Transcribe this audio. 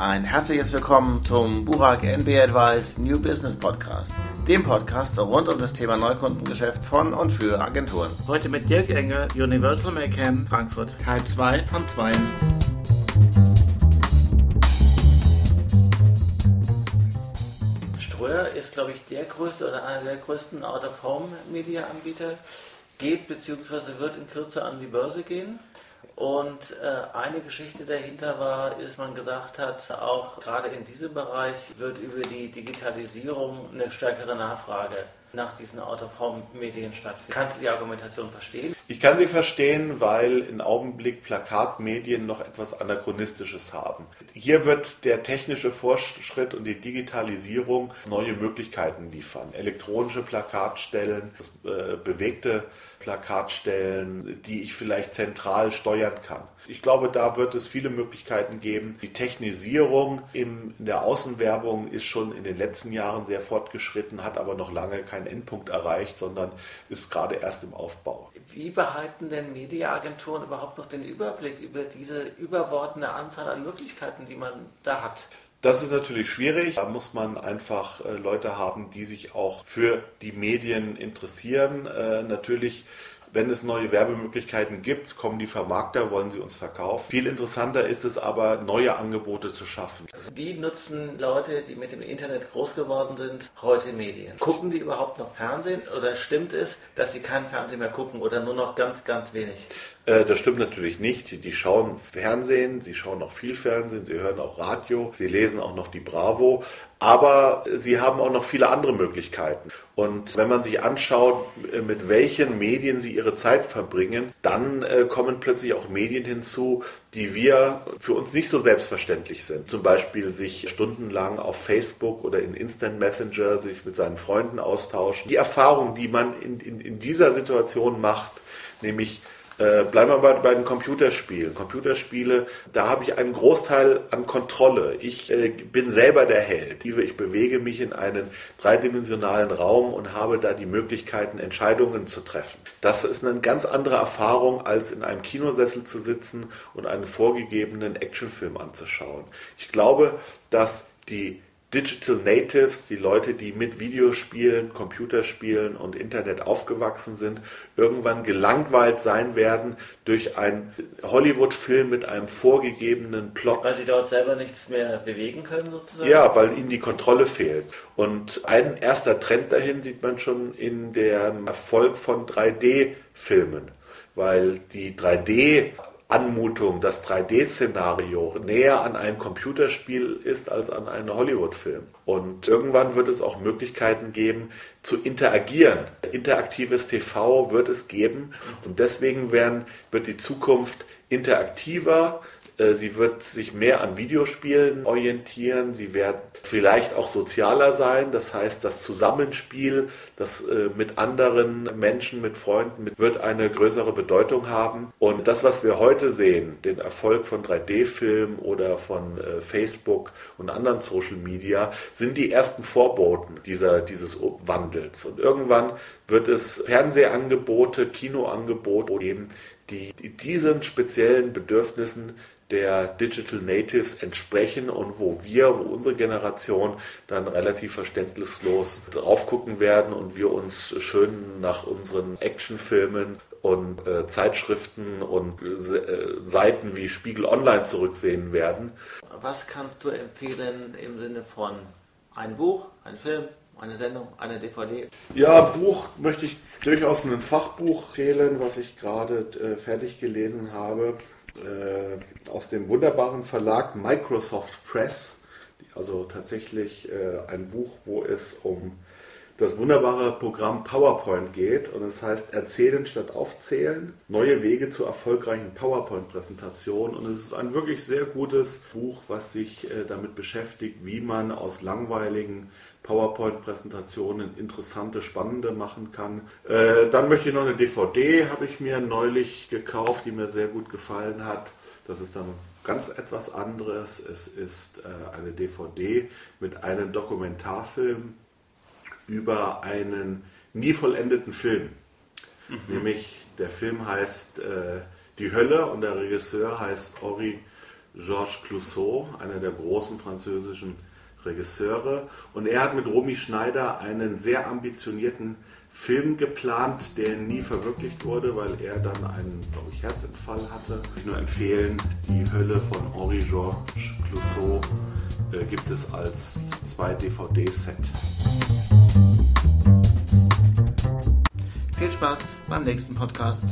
Ein herzliches Willkommen zum Burak NB Advice New Business Podcast, dem Podcast rund um das Thema Neukundengeschäft von und für Agenturen. Heute mit Dirk Engel, Universal McCann, Frankfurt, Teil 2 von 2. Ströer ist, glaube ich, der größte oder einer der größten Out-of-Home-Media-Anbieter, geht bzw. wird in Kürze an die Börse gehen. Und äh, eine Geschichte dahinter war, ist, man gesagt hat, auch gerade in diesem Bereich wird über die Digitalisierung eine stärkere Nachfrage nach diesen Out-of-Home-Medien stattfinden. Kannst du die Argumentation verstehen? Ich kann sie verstehen, weil im Augenblick Plakatmedien noch etwas Anachronistisches haben. Hier wird der technische Fortschritt und die Digitalisierung neue Möglichkeiten liefern. Elektronische Plakatstellen, äh, bewegte Plakatstellen, die ich vielleicht zentral steuern kann. Ich glaube, da wird es viele Möglichkeiten geben. Die Technisierung in der Außenwerbung ist schon in den letzten Jahren sehr fortgeschritten, hat aber noch lange keinen Endpunkt erreicht, sondern ist gerade erst im Aufbau. Wie behalten denn Mediaagenturen überhaupt noch den Überblick über diese überbordende Anzahl an Möglichkeiten, die man da hat? Das ist natürlich schwierig. Da muss man einfach äh, Leute haben, die sich auch für die Medien interessieren. Äh, natürlich wenn es neue Werbemöglichkeiten gibt, kommen die Vermarkter, wollen sie uns verkaufen. Viel interessanter ist es aber, neue Angebote zu schaffen. Also wie nutzen Leute, die mit dem Internet groß geworden sind, heute Medien? Gucken die überhaupt noch Fernsehen oder stimmt es, dass sie kein Fernsehen mehr gucken oder nur noch ganz, ganz wenig? Äh, das stimmt natürlich nicht. Die schauen Fernsehen, sie schauen auch viel Fernsehen, sie hören auch Radio, sie lesen auch noch die Bravo, aber sie haben auch noch viele andere Möglichkeiten. Und wenn man sich anschaut, äh, mit welchen Medien sie ihre Zeit verbringen, dann äh, kommen plötzlich auch Medien hinzu, die wir für uns nicht so selbstverständlich sind. Zum Beispiel sich stundenlang auf Facebook oder in Instant Messenger sich mit seinen Freunden austauschen. Die Erfahrung, die man in, in, in dieser Situation macht, nämlich äh, bleiben wir bei, bei den Computerspielen. Computerspiele, da habe ich einen Großteil an Kontrolle. Ich äh, bin selber der Held. Ich bewege mich in einen dreidimensionalen Raum und habe da die Möglichkeiten, Entscheidungen zu treffen. Das ist eine ganz andere Erfahrung, als in einem Kinosessel zu sitzen und einen vorgegebenen Actionfilm anzuschauen. Ich glaube, dass die Digital Natives, die Leute, die mit Videospielen, Computerspielen und Internet aufgewachsen sind, irgendwann gelangweilt sein werden durch einen Hollywood-Film mit einem vorgegebenen Plot. Weil sie dort selber nichts mehr bewegen können sozusagen? Ja, weil ihnen die Kontrolle fehlt. Und ein erster Trend dahin sieht man schon in dem Erfolg von 3D-Filmen weil die 3D Anmutung, das 3D-Szenario näher an einem Computerspiel ist als an einem Hollywood-Film. Und irgendwann wird es auch Möglichkeiten geben, zu interagieren. Interaktives TV wird es geben und deswegen werden, wird die Zukunft interaktiver, sie wird sich mehr an Videospielen orientieren. Sie wird vielleicht auch sozialer sein. Das heißt, das Zusammenspiel, das äh, mit anderen Menschen, mit Freunden, wird eine größere Bedeutung haben. Und das, was wir heute sehen, den Erfolg von 3D-Filmen oder von äh, Facebook und anderen Social Media, sind die ersten Vorboten dieser, dieses Wandels. Und irgendwann wird es Fernsehangebote, Kinoangebote geben, die diesen speziellen Bedürfnissen der Digital Natives entsprechen und wo wir, wo unsere Generation dann relativ verständnislos drauf gucken werden und wir uns schön nach unseren Actionfilmen und äh, Zeitschriften und äh, Seiten wie Spiegel Online zurücksehen werden. Was kannst du empfehlen im Sinne von ein Buch, ein Film, eine Sendung, eine DVD? Ja, Buch möchte ich durchaus ein Fachbuch fehlen, was ich gerade äh, fertig gelesen habe äh, aus dem wunderbaren Verlag Microsoft Press, also tatsächlich äh, ein Buch, wo es um das wunderbare Programm PowerPoint geht. Und es heißt Erzählen statt Aufzählen, neue Wege zur erfolgreichen PowerPoint-Präsentation. Und es ist ein wirklich sehr gutes Buch, was sich äh, damit beschäftigt, wie man aus langweiligen PowerPoint-Präsentationen interessante, spannende machen kann. Äh, dann möchte ich noch eine DVD, habe ich mir neulich gekauft, die mir sehr gut gefallen hat. Das ist dann ganz etwas anderes. Es ist äh, eine DVD mit einem Dokumentarfilm über einen nie vollendeten Film. Mhm. Nämlich der Film heißt äh, Die Hölle und der Regisseur heißt Ori Georges Clouseau, einer der großen französischen Regisseure. Und er hat mit Romy Schneider einen sehr ambitionierten Film geplant, der nie verwirklicht wurde, weil er dann einen, glaube ich, Herzinfall hatte. Ich nur empfehlen, die Hölle von Henri-Georges Clouseau äh, gibt es als zwei DVD-Set. Viel Spaß beim nächsten Podcast.